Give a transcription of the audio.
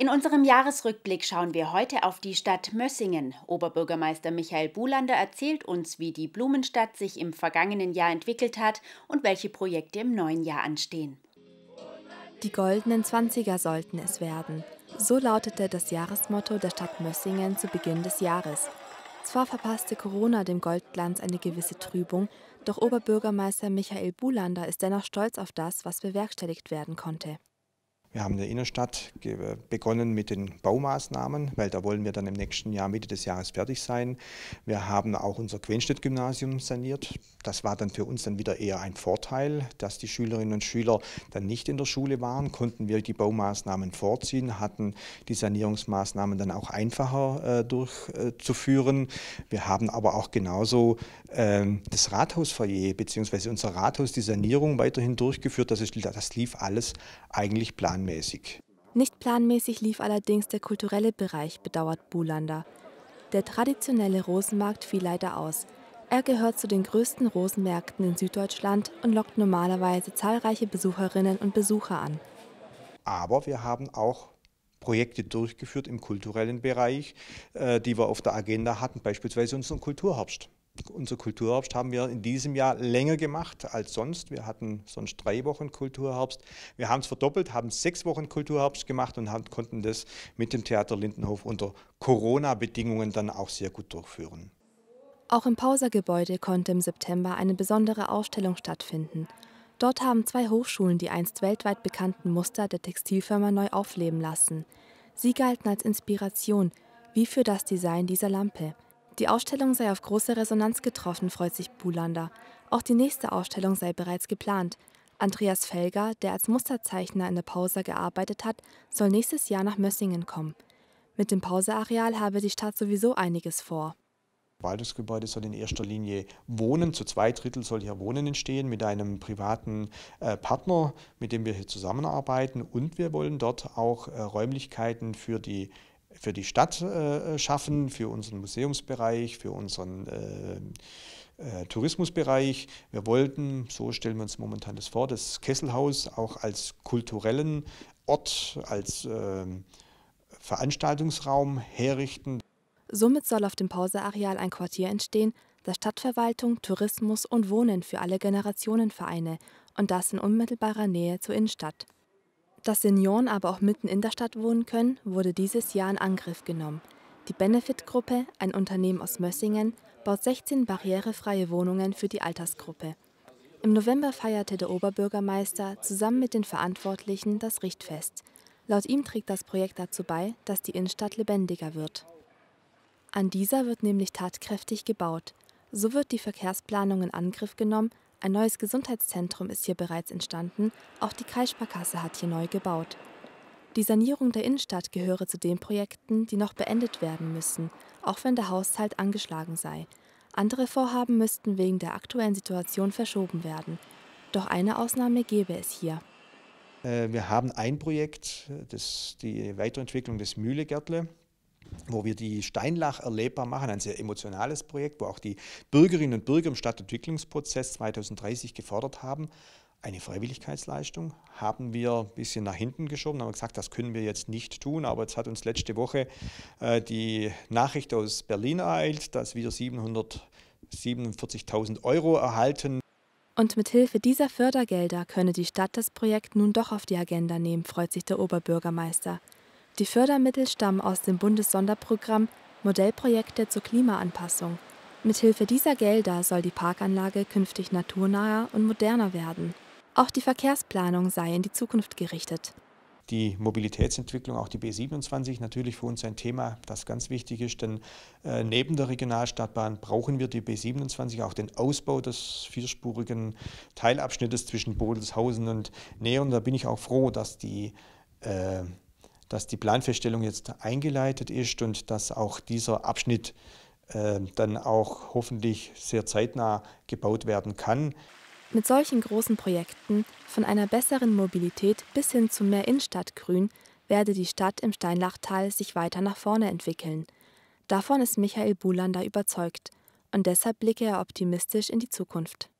In unserem Jahresrückblick schauen wir heute auf die Stadt Mössingen. Oberbürgermeister Michael Bulander erzählt uns, wie die Blumenstadt sich im vergangenen Jahr entwickelt hat und welche Projekte im neuen Jahr anstehen. Die goldenen Zwanziger sollten es werden. So lautete das Jahresmotto der Stadt Mössingen zu Beginn des Jahres. Zwar verpasste Corona dem Goldglanz eine gewisse Trübung, doch Oberbürgermeister Michael Bulander ist dennoch stolz auf das, was bewerkstelligt werden konnte. Wir haben in der Innenstadt begonnen mit den Baumaßnahmen, weil da wollen wir dann im nächsten Jahr Mitte des Jahres fertig sein. Wir haben auch unser Quenstedt-Gymnasium saniert. Das war dann für uns dann wieder eher ein Vorteil, dass die Schülerinnen und Schüler dann nicht in der Schule waren, konnten wir die Baumaßnahmen vorziehen, hatten die Sanierungsmaßnahmen dann auch einfacher äh, durchzuführen. Wir haben aber auch genauso äh, das Rathausfoyer bzw. unser Rathaus, die Sanierung weiterhin durchgeführt. Das, ist, das lief alles eigentlich planmäßig planmäßig. Nicht planmäßig lief allerdings der kulturelle Bereich, bedauert Bulander. Der traditionelle Rosenmarkt fiel leider aus. Er gehört zu den größten Rosenmärkten in Süddeutschland und lockt normalerweise zahlreiche Besucherinnen und Besucher an. Aber wir haben auch Projekte durchgeführt im kulturellen Bereich, äh, die wir auf der Agenda hatten, beispielsweise unseren Kulturherbst. Unser Kulturherbst haben wir in diesem Jahr länger gemacht als sonst. Wir hatten sonst drei Wochen Kulturherbst. Wir haben es verdoppelt, haben sechs Wochen Kulturherbst gemacht und haben, konnten das mit dem Theater Lindenhof unter Corona-Bedingungen dann auch sehr gut durchführen. Auch im Pausergebäude konnte im September eine besondere Ausstellung stattfinden. Dort haben zwei Hochschulen die einst weltweit bekannten Muster der Textilfirma neu aufleben lassen. Sie galten als Inspiration, wie für das Design dieser Lampe. Die Ausstellung sei auf große Resonanz getroffen, freut sich Bulander. Auch die nächste Ausstellung sei bereits geplant. Andreas Felger, der als Musterzeichner in der Pause gearbeitet hat, soll nächstes Jahr nach Mössingen kommen. Mit dem Pauseareal habe die Stadt sowieso einiges vor. Verwaltungsgebäude soll in erster Linie Wohnen, zu zwei Drittel soll hier Wohnen entstehen mit einem privaten äh, Partner, mit dem wir hier zusammenarbeiten und wir wollen dort auch äh, Räumlichkeiten für die für die Stadt äh, schaffen, für unseren Museumsbereich, für unseren äh, äh, Tourismusbereich. Wir wollten, so stellen wir uns momentan das vor, das Kesselhaus auch als kulturellen Ort, als Veranstaltungsraum herrichten. Somit soll auf dem Pauseareal ein Quartier entstehen, das Stadtverwaltung, Tourismus und Wohnen für alle Generationen vereine und das in unmittelbarer Nähe zur Innenstadt. Dass Senioren aber auch mitten in der Stadt wohnen können, wurde dieses Jahr in Angriff genommen. Die Benefit-Gruppe, ein Unternehmen aus Mössingen, baut 16 barrierefreie Wohnungen für die Altersgruppe. Im November feierte der Oberbürgermeister zusammen mit den Verantwortlichen das Richtfest. Laut ihm trägt das Projekt dazu bei, dass die Innenstadt lebendiger wird. An dieser wird nämlich tatkräftig gebaut. So wird die Verkehrsplanung in Angriff genommen, ein neues Gesundheitszentrum ist hier bereits entstanden, auch die Kreissparkasse hat hier neu gebaut. Die Sanierung der Innenstadt gehöre zu den Projekten, die noch beendet werden müssen, auch wenn der Haushalt angeschlagen sei. Andere Vorhaben müssten wegen der aktuellen Situation verschoben werden. Doch eine Ausnahme gäbe es hier. Äh, wir haben ein Projekt, das die Weiterentwicklung des Mühlegärtle wo wir die Steinlach erlebbar machen, ein sehr emotionales Projekt, wo auch die Bürgerinnen und Bürger im Stadtentwicklungsprozess 2030 gefordert haben. Eine Freiwilligkeitsleistung haben wir ein bisschen nach hinten geschoben, haben gesagt, das können wir jetzt nicht tun, aber jetzt hat uns letzte Woche äh, die Nachricht aus Berlin ereilt, dass wir 747.000 Euro erhalten. Und mit Hilfe dieser Fördergelder könne die Stadt das Projekt nun doch auf die Agenda nehmen, freut sich der Oberbürgermeister. Die Fördermittel stammen aus dem Bundessonderprogramm Modellprojekte zur Klimaanpassung. Mithilfe dieser Gelder soll die Parkanlage künftig naturnaher und moderner werden. Auch die Verkehrsplanung sei in die Zukunft gerichtet. Die Mobilitätsentwicklung, auch die B27, natürlich für uns ein Thema, das ganz wichtig ist, denn äh, neben der Regionalstadtbahn brauchen wir die B27, auch den Ausbau des vierspurigen Teilabschnittes zwischen Bodelshausen und Nähern. Da bin ich auch froh, dass die äh, dass die Planfeststellung jetzt eingeleitet ist und dass auch dieser Abschnitt äh, dann auch hoffentlich sehr zeitnah gebaut werden kann. Mit solchen großen Projekten, von einer besseren Mobilität bis hin zu mehr Innenstadtgrün, werde die Stadt im Steinlachtal sich weiter nach vorne entwickeln. Davon ist Michael Bulander überzeugt und deshalb blicke er optimistisch in die Zukunft.